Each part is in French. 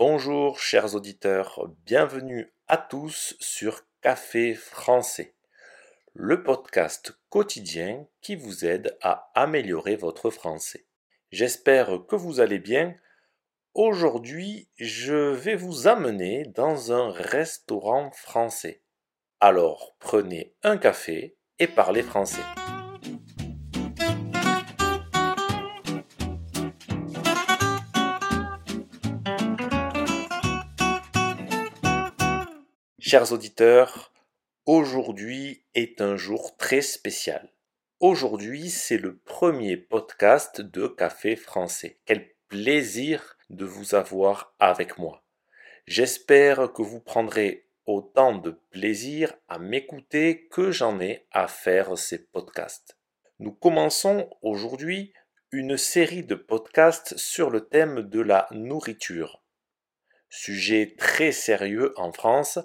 Bonjour chers auditeurs, bienvenue à tous sur Café français, le podcast quotidien qui vous aide à améliorer votre français. J'espère que vous allez bien. Aujourd'hui, je vais vous amener dans un restaurant français. Alors prenez un café et parlez français. Chers auditeurs, aujourd'hui est un jour très spécial. Aujourd'hui, c'est le premier podcast de Café français. Quel plaisir de vous avoir avec moi. J'espère que vous prendrez autant de plaisir à m'écouter que j'en ai à faire ces podcasts. Nous commençons aujourd'hui une série de podcasts sur le thème de la nourriture. Sujet très sérieux en France,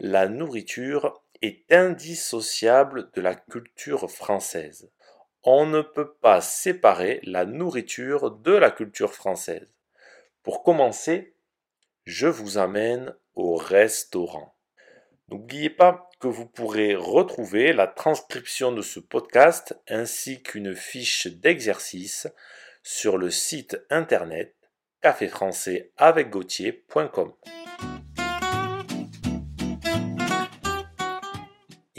la nourriture est indissociable de la culture française. On ne peut pas séparer la nourriture de la culture française. Pour commencer, je vous amène au restaurant. N'oubliez pas que vous pourrez retrouver la transcription de ce podcast ainsi qu'une fiche d'exercice sur le site internet caféfrançaisavecgautier.com.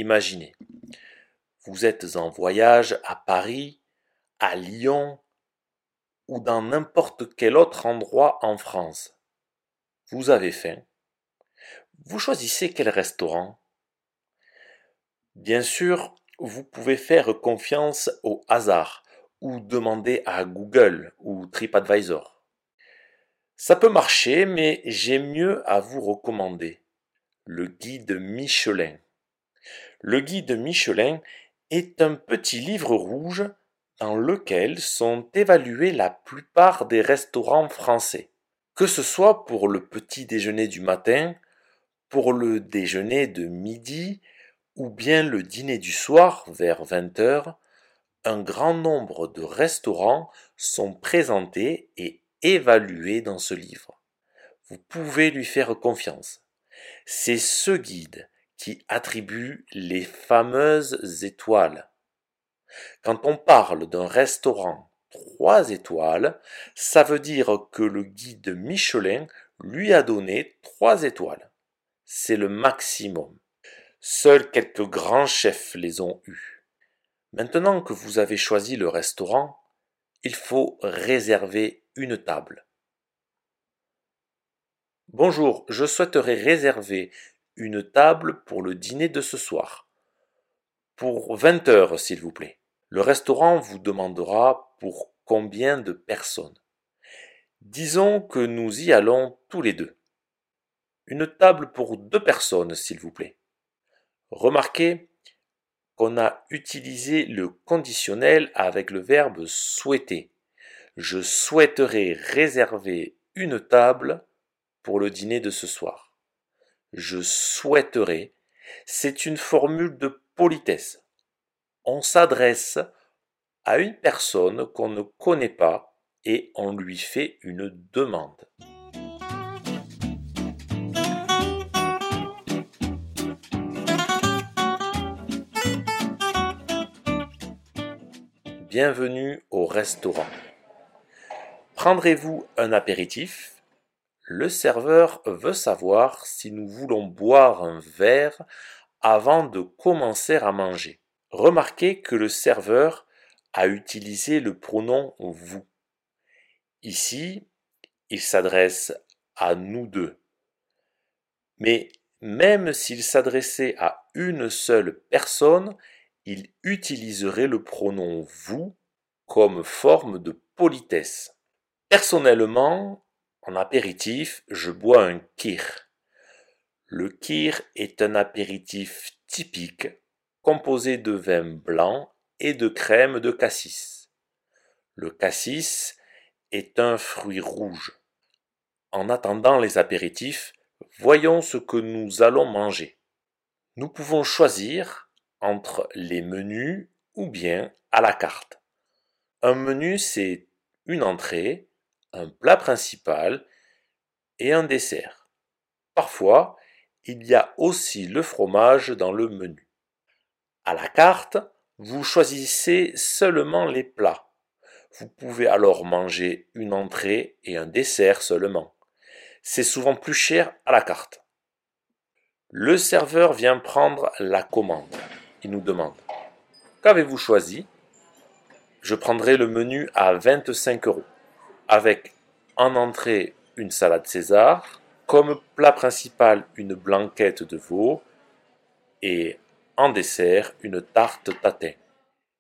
Imaginez, vous êtes en voyage à Paris, à Lyon ou dans n'importe quel autre endroit en France. Vous avez faim. Vous choisissez quel restaurant Bien sûr, vous pouvez faire confiance au hasard ou demander à Google ou TripAdvisor. Ça peut marcher, mais j'ai mieux à vous recommander. Le guide Michelin. Le guide Michelin est un petit livre rouge dans lequel sont évalués la plupart des restaurants français. Que ce soit pour le petit déjeuner du matin, pour le déjeuner de midi ou bien le dîner du soir vers 20 heures, un grand nombre de restaurants sont présentés et évalué dans ce livre. Vous pouvez lui faire confiance. C'est ce guide qui attribue les fameuses étoiles. Quand on parle d'un restaurant trois étoiles, ça veut dire que le guide Michelin lui a donné trois étoiles. C'est le maximum. Seuls quelques grands chefs les ont eus. Maintenant que vous avez choisi le restaurant, il faut réserver une table. Bonjour, je souhaiterais réserver une table pour le dîner de ce soir. Pour 20 heures, s'il vous plaît. Le restaurant vous demandera pour combien de personnes? Disons que nous y allons tous les deux. Une table pour deux personnes, s'il vous plaît. Remarquez qu'on a utilisé le conditionnel avec le verbe souhaiter je souhaiterais réserver une table pour le dîner de ce soir. Je souhaiterais, c'est une formule de politesse. On s'adresse à une personne qu'on ne connaît pas et on lui fait une demande. Bienvenue au restaurant. Prendrez-vous un apéritif? Le serveur veut savoir si nous voulons boire un verre avant de commencer à manger. Remarquez que le serveur a utilisé le pronom vous. Ici, il s'adresse à nous deux. Mais même s'il s'adressait à une seule personne, il utiliserait le pronom vous comme forme de politesse. Personnellement, en apéritif, je bois un kir. Le kir est un apéritif typique composé de vin blanc et de crème de cassis. Le cassis est un fruit rouge. En attendant les apéritifs, voyons ce que nous allons manger. Nous pouvons choisir entre les menus ou bien à la carte. Un menu, c'est une entrée, un plat principal et un dessert. Parfois, il y a aussi le fromage dans le menu. À la carte, vous choisissez seulement les plats. Vous pouvez alors manger une entrée et un dessert seulement. C'est souvent plus cher à la carte. Le serveur vient prendre la commande. Il nous demande Qu'avez-vous choisi? Je prendrai le menu à 25 euros, avec en entrée une salade César, comme plat principal une blanquette de veau et en dessert une tarte tatin.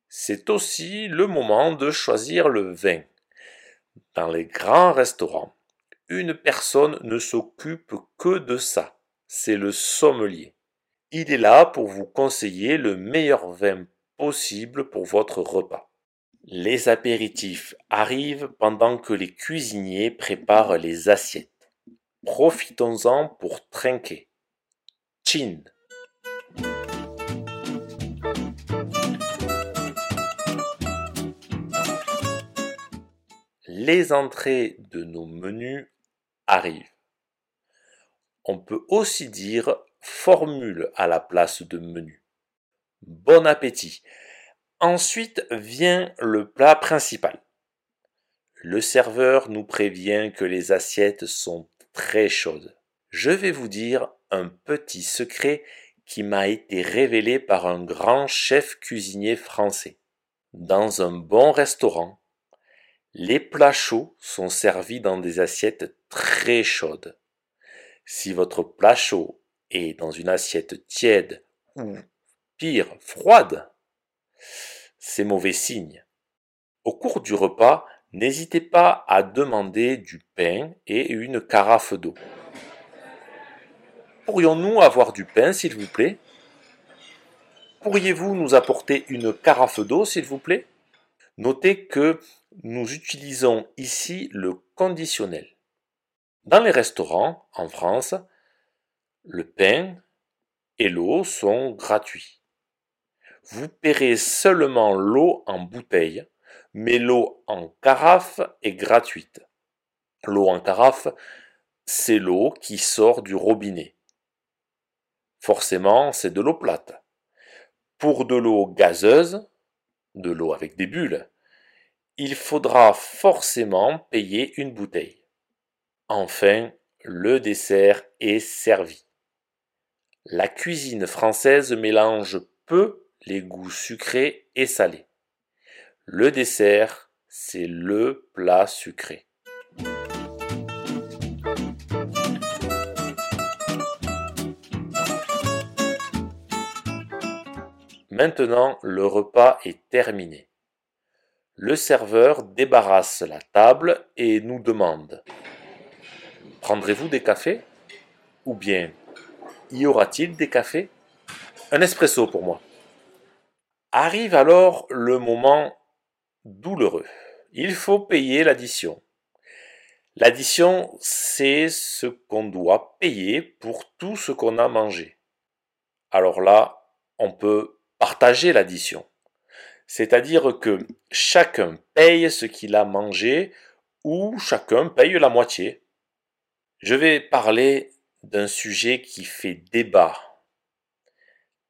C'est aussi le moment de choisir le vin. Dans les grands restaurants, une personne ne s'occupe que de ça. C'est le sommelier. Il est là pour vous conseiller le meilleur vin possible pour votre repas. Les apéritifs arrivent pendant que les cuisiniers préparent les assiettes. Profitons-en pour trinquer. Chin. Les entrées de nos menus arrivent. On peut aussi dire formule à la place de menu. Bon appétit. Ensuite vient le plat principal. Le serveur nous prévient que les assiettes sont très chaudes. Je vais vous dire un petit secret qui m'a été révélé par un grand chef cuisinier français. Dans un bon restaurant, les plats chauds sont servis dans des assiettes très chaudes. Si votre plat chaud est dans une assiette tiède ou pire froide, c'est mauvais signe. Au cours du repas, n'hésitez pas à demander du pain et une carafe d'eau. Pourrions-nous avoir du pain, s'il vous plaît? Pourriez-vous nous apporter une carafe d'eau, s'il vous plaît? Notez que nous utilisons ici le conditionnel. Dans les restaurants, en France, le pain et l'eau sont gratuits vous paierez seulement l'eau en bouteille, mais l'eau en carafe est gratuite. L'eau en carafe, c'est l'eau qui sort du robinet. Forcément, c'est de l'eau plate. Pour de l'eau gazeuse, de l'eau avec des bulles, il faudra forcément payer une bouteille. Enfin, le dessert est servi. La cuisine française mélange peu les goûts sucrés et salés. Le dessert, c'est le plat sucré. Maintenant, le repas est terminé. Le serveur débarrasse la table et nous demande Prendrez-vous des cafés? Ou bien, y aura-t-il des cafés? Un espresso pour moi. Arrive alors le moment douloureux. Il faut payer l'addition. L'addition, c'est ce qu'on doit payer pour tout ce qu'on a mangé. Alors là, on peut partager l'addition. C'est-à-dire que chacun paye ce qu'il a mangé ou chacun paye la moitié. Je vais parler d'un sujet qui fait débat.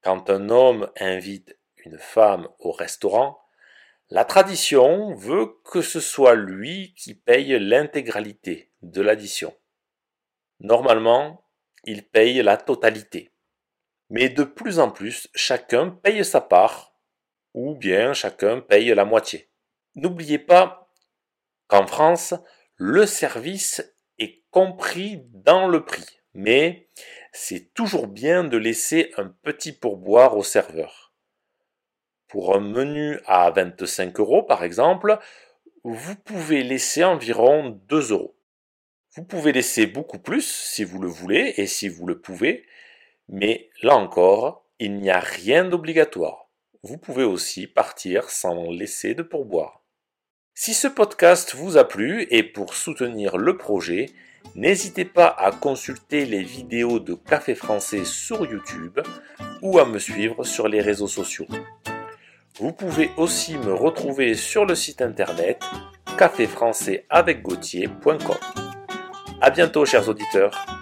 Quand un homme invite une femme au restaurant, la tradition veut que ce soit lui qui paye l'intégralité de l'addition. Normalement, il paye la totalité. Mais de plus en plus, chacun paye sa part, ou bien chacun paye la moitié. N'oubliez pas qu'en France, le service est compris dans le prix, mais c'est toujours bien de laisser un petit pourboire au serveur. Pour un menu à 25 euros, par exemple, vous pouvez laisser environ 2 euros. Vous pouvez laisser beaucoup plus si vous le voulez et si vous le pouvez, mais là encore, il n'y a rien d'obligatoire. Vous pouvez aussi partir sans laisser de pourboire. Si ce podcast vous a plu et pour soutenir le projet, n'hésitez pas à consulter les vidéos de Café Français sur YouTube ou à me suivre sur les réseaux sociaux. Vous pouvez aussi me retrouver sur le site internet caféfrançaisavecgautier.com. À bientôt, chers auditeurs.